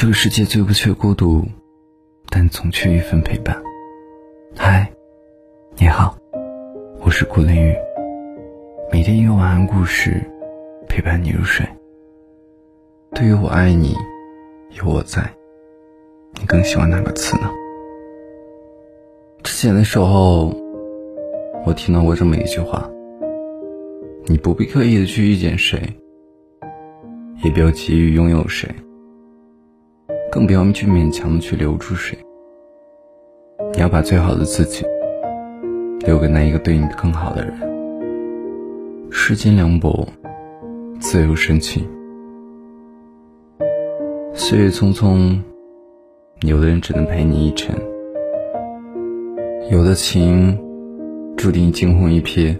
这个世界最不缺孤独，但总缺一份陪伴。嗨，你好，我是顾凌宇。每天一个晚安故事，陪伴你入睡。对于我爱你，有我在，你更喜欢哪个词呢？之前的时候，我听到过这么一句话：你不必刻意的去遇见谁，也不要急于拥有谁。更不要去勉强去留住谁，你要把最好的自己留给那一个对你更好的人。世间凉薄，自有深情。岁月匆匆，有的人只能陪你一程，有的情注定惊鸿一瞥。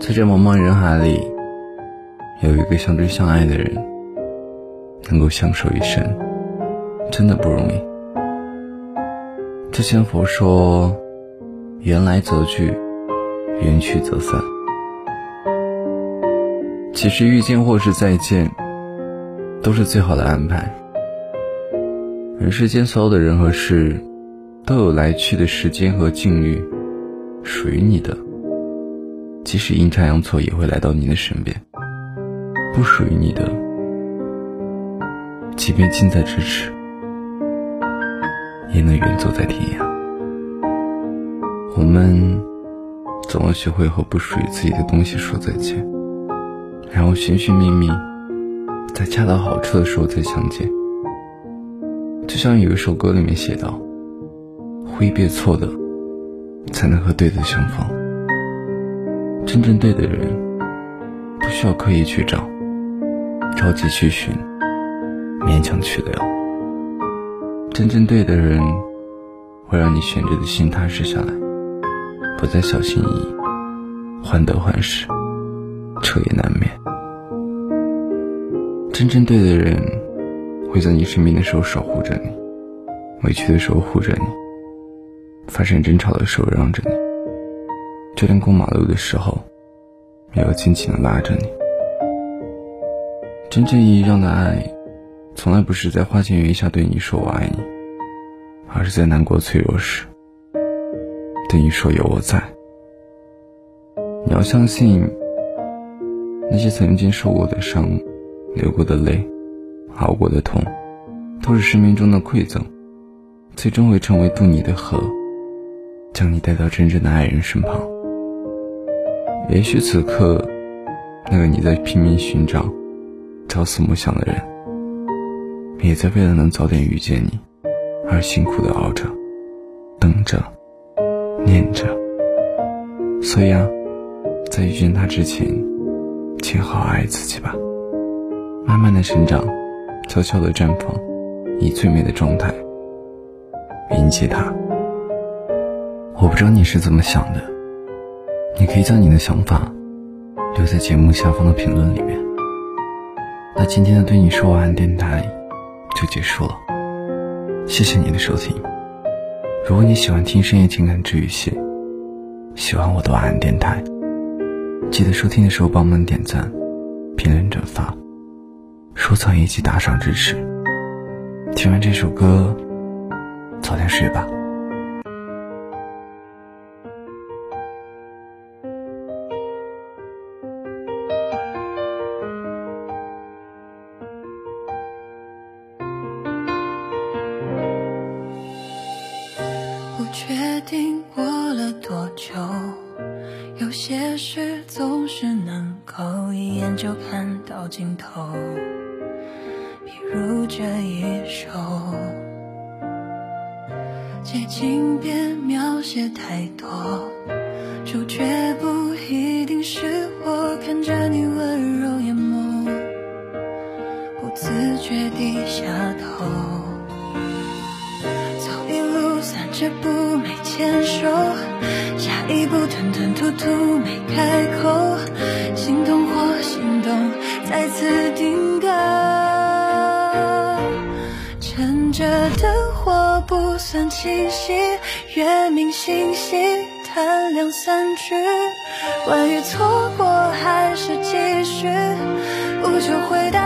在这茫茫人海里，有一个相知相爱的人。能够相守一生，真的不容易。之前佛说：“缘来则聚，缘去则散。”其实遇见或是再见，都是最好的安排。人世间所有的人和事，都有来去的时间和境遇，属于你的，即使阴差阳错也会来到你的身边；不属于你的。即便近在咫尺，也能远走在天涯。我们总要学会和不属于自己的东西说再见，然后寻寻觅觅，在恰到好处的时候再相见。就像有一首歌里面写道：“挥别错的，才能和对的相逢。真正对的人，不需要刻意去找，着急去寻。”勉强去留，真正对的人，会让你悬着的心踏实下来，不再小心翼翼，患得患失，彻夜难眠。真正对的人，会在你生病的时候守护着你，委屈的时候护着你，发生争吵的时候让着你，就连过马路的时候，也要紧紧的拉着你。真正意义上的爱。从来不是在花前月下对你说我爱你，而是在难过脆弱时对你说有我在。你要相信，那些曾经受过的伤、流过的泪、熬过的痛，都是生命中的馈赠，最终会成为渡你的河，将你带到真正的爱人身旁。也许此刻，那个你在拼命寻找、朝思暮想的人。也在为了能早点遇见你，而辛苦的熬着、等着、念着。所以啊，在遇见他之前，请好好爱自己吧。慢慢的成长，悄悄的绽放，以最美的状态迎接他。我不知道你是怎么想的，你可以将你的想法留在节目下方的评论里面。那今天的对你说晚安电台。就结束了，谢谢你的收听。如果你喜欢听深夜情感治愈系，喜欢我的晚安电台，记得收听的时候帮忙点赞、评论、转发、收藏以及打赏支持。听完这首歌，早点睡吧。定过了多久，有些事总是能够一眼就看到尽头，比如这一首，接近别描写太多，主角不一定是我，看着你温柔眼眸，不自觉低下头。走一路散着步牵手，下一步吞吞吐吐没开口，心动或心动，再次定格。趁着灯火不算清晰，月明星稀，谈两三句，关于错过还是继续，不求回答，